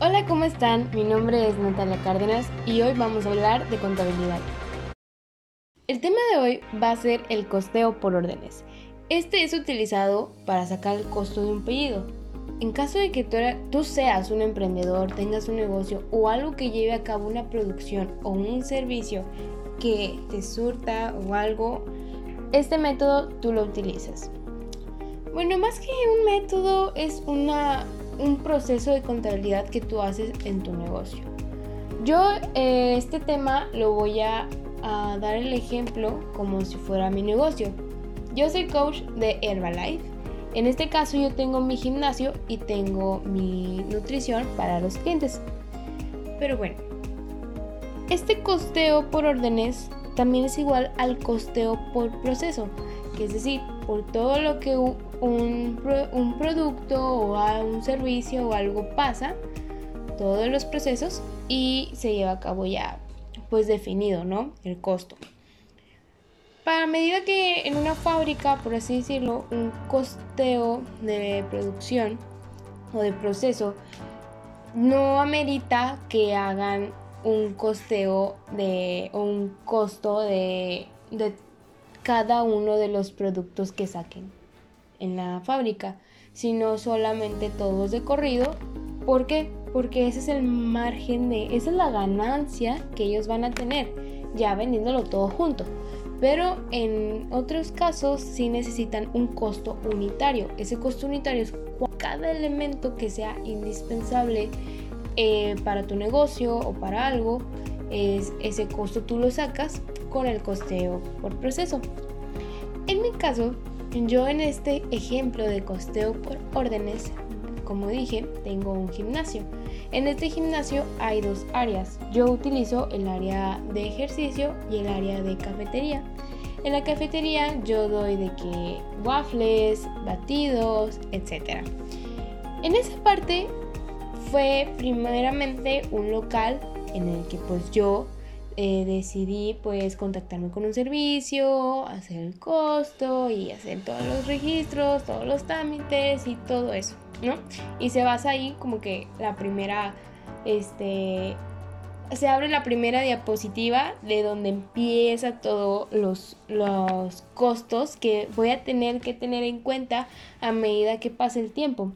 Hola, ¿cómo están? Mi nombre es Natalia Cárdenas y hoy vamos a hablar de contabilidad. El tema de hoy va a ser el costeo por órdenes. Este es utilizado para sacar el costo de un pedido. En caso de que tú, seas un emprendedor, tengas un negocio o algo que lleve a cabo una producción o un servicio que te surta o algo, este método tú lo utilizas. Bueno, más que un método es una un proceso de contabilidad que tú haces en tu negocio. Yo eh, este tema lo voy a, dar el ejemplo como si fuera mi negocio. Yo soy coach de Herbalife. En este caso yo tengo mi gimnasio y tengo mi nutrición para los clientes. Pero bueno, este costeo por órdenes también es igual al costeo por proceso, que es decir, por todo lo que un, producto o un servicio o algo pasa, todos los procesos y se lleva a cabo ya pues definido, ¿no? El costo. Para medida que en una fábrica, por así decirlo, un costeo de producción o de proceso no amerita que hagan un costeo de un costo de, de cada uno de los productos que saquen en la fábrica, sino solamente todos de corrido. ¿Por qué? Porque ese es el margen de, esa es la ganancia que ellos van a tener ya vendiéndolo todo junto. Pero en otros casos sí necesitan un costo unitario. Ese costo unitario es cada elemento que sea indispensable eh, para tu negocio o para algo. Es, ese costo tú lo sacas con el costeo por proceso. En mi caso, yo en este ejemplo de costeo por órdenes, como dije, tengo un gimnasio. En este gimnasio hay dos áreas. Yo utilizo el área de ejercicio y el área de cafetería. En la cafetería yo doy de que waffles, batidos, etc. En esa parte fue primeramente un local en el que pues yo eh, decidí pues contactarme con un servicio, hacer el costo y hacer todos los registros, todos los trámites y todo eso, ¿no? Y se basa ahí como que la primera, este, se abre la primera diapositiva de donde empieza todos los, los costos que voy a tener que tener en cuenta a medida que pase el tiempo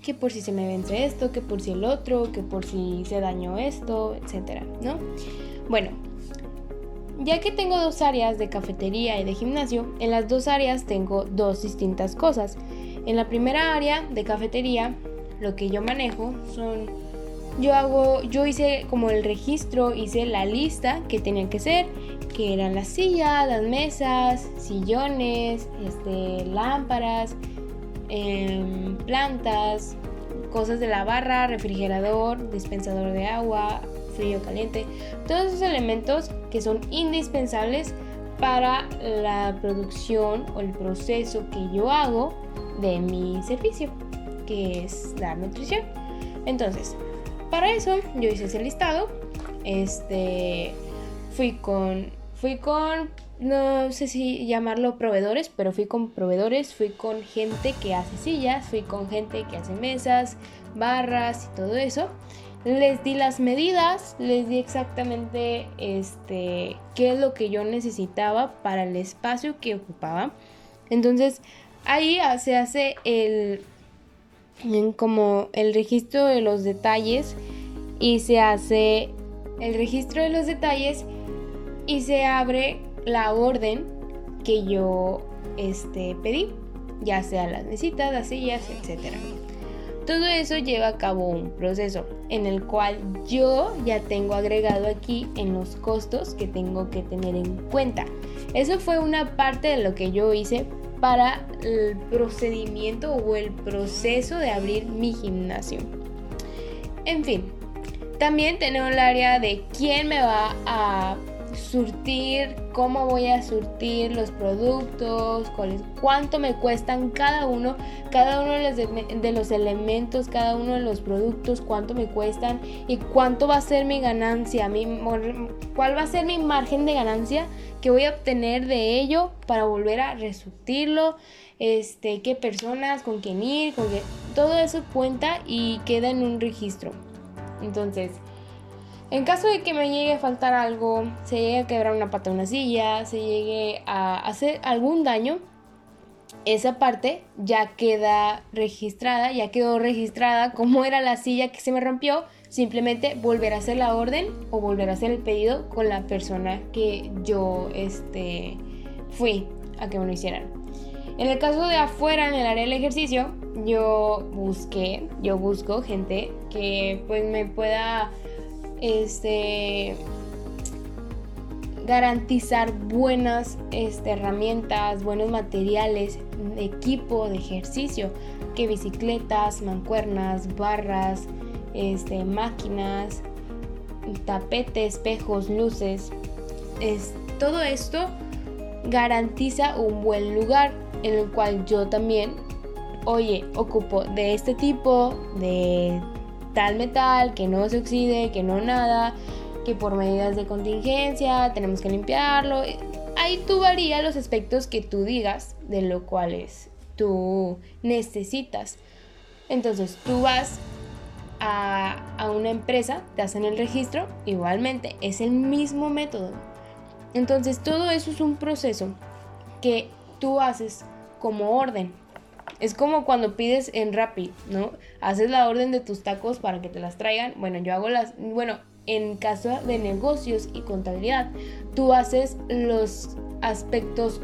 que por si se me vence esto, que por si el otro, que por si se dañó esto, etcétera, ¿no? Bueno, ya que tengo dos áreas de cafetería y de gimnasio, en las dos áreas tengo dos distintas cosas. En la primera área de cafetería, lo que yo manejo son yo hago yo hice como el registro, hice la lista que tenían que ser, que eran las sillas, las mesas, sillones, este, lámparas, em, plantas, cosas de la barra, refrigerador, dispensador de agua, frío, caliente, todos esos elementos que son indispensables para la producción o el proceso que yo hago de mi servicio, que es la nutrición. Entonces, para eso yo hice ese listado, este, fui con, fui con, no sé si llamarlo proveedores, pero fui con proveedores, fui con gente que hace sillas, fui con gente que hace mesas, barras y todo eso les di las medidas, les di exactamente este, qué es lo que yo necesitaba para el espacio que ocupaba. Entonces ahí se hace el, como el registro de los detalles y se hace el registro de los detalles y se abre la orden que yo este, pedí, ya sea las mesitas, las sillas, etcétera. Todo eso lleva a cabo un proceso en el cual yo ya tengo agregado aquí en los costos que tengo que tener en cuenta. Eso fue una parte de lo que yo hice para el procedimiento o el proceso de abrir mi gimnasio. En fin, también tenemos el área de quién me va a surtir, cómo voy a surtir los productos, cuánto me cuestan cada uno, cada uno de los, elementos, cada uno de los productos, cuánto me cuestan y cuánto va a ser mi ganancia, cuál va a ser mi margen de ganancia que voy a obtener de ello para volver a resurtirlo, este, qué personas, con quién ir, con todo eso cuenta y queda en un registro. Entonces, en caso de que me llegue a faltar algo, se llegue a quebrar una pata de una silla, se llegue a hacer algún daño, esa parte ya queda registrada, ya quedó registrada como era la silla que se me rompió, simplemente volver a hacer la orden o volver a hacer el pedido con la persona que yo este, fui a que me lo hicieran. En el caso de afuera, en el área del ejercicio, yo busqué, yo busco gente que pues me pueda este, garantizar buenas este, herramientas, buenos materiales, equipo de ejercicio, que bicicletas, mancuernas, barras, este, máquinas, tapete, espejos, luces. Es, todo esto garantiza un buen lugar en el cual yo también, oye, ocupo de este tipo, de tal metal, que no se oxide, que no nada, que por medidas de contingencia tenemos que limpiarlo. Ahí tú varía los aspectos que tú digas de lo cuales tú necesitas. Entonces tú vas a, a una empresa, te hacen el registro, igualmente es el mismo método. Entonces todo eso es un proceso que tú haces como orden. Es como cuando pides en Rappi, ¿no? Haces la orden de tus tacos para que te las traigan. Bueno, yo hago las, bueno, en caso de negocios y contabilidad, tú haces los aspectos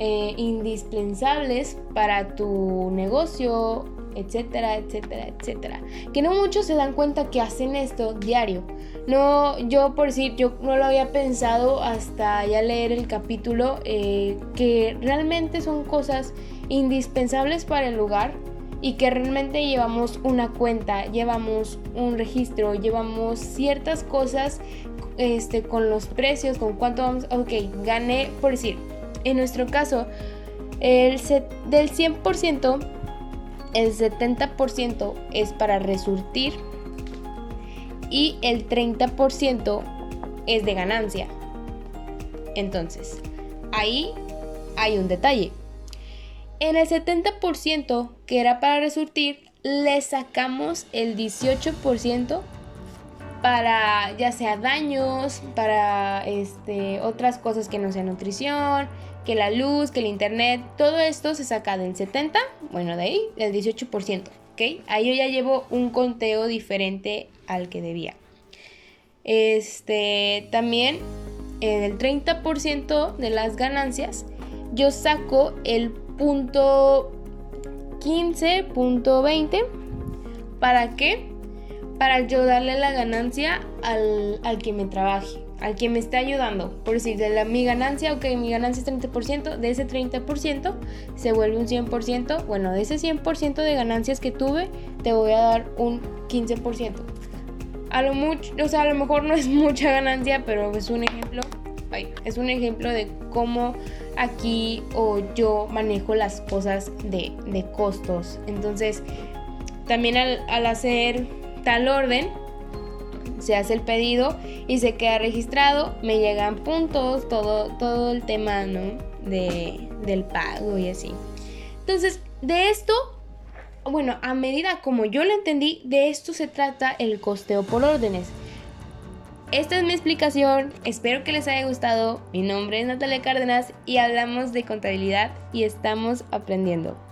eh, indispensables para tu negocio, etcétera, etcétera, etcétera. Que no muchos se dan cuenta que hacen esto diario. No, yo por decir, yo no lo había pensado hasta ya leer el capítulo, eh, que realmente son cosas indispensables para el lugar y que realmente llevamos una cuenta, llevamos un registro, llevamos ciertas cosas este, con los precios, con cuánto vamos, ok, gané, por decir, en nuestro caso, el del 100%, el 70% es para resurtir y el 30% es de ganancia. Entonces, ahí hay un detalle. En el 70% que era para resurtir, le sacamos el 18% para ya sea daños, para este, otras cosas que no sean nutrición, que la luz, que el internet, todo esto se saca del 70, bueno, de ahí, del 18%, ¿ok? Ahí yo ya llevo un conteo diferente al que debía. Este, también en el 30% de las ganancias, yo saco el punto 15.20. ¿Para qué? Para yo darle la ganancia al, al, que me trabaje, al que me esté ayudando. Por decir, de la, mi ganancia, ok, mi ganancia es 30%, de ese 30% se vuelve un 100%. Bueno, de ese 100% de ganancias que tuve, te voy a dar un 15%. A lo mucho, o sea, a lo mejor no es mucha ganancia, pero es un ejemplo es un ejemplo de cómo aquí o yo manejo las cosas de, costos. Entonces, también al, hacer tal orden, se hace el pedido y se queda registrado, me llegan puntos, todo, todo el tema de, del pago y así. Entonces, de esto, bueno, a medida como yo lo entendí, de esto se trata el costeo por órdenes. Esta es mi explicación, espero que les haya gustado. Mi nombre es Natalia Cárdenas y hablamos de contabilidad y estamos aprendiendo.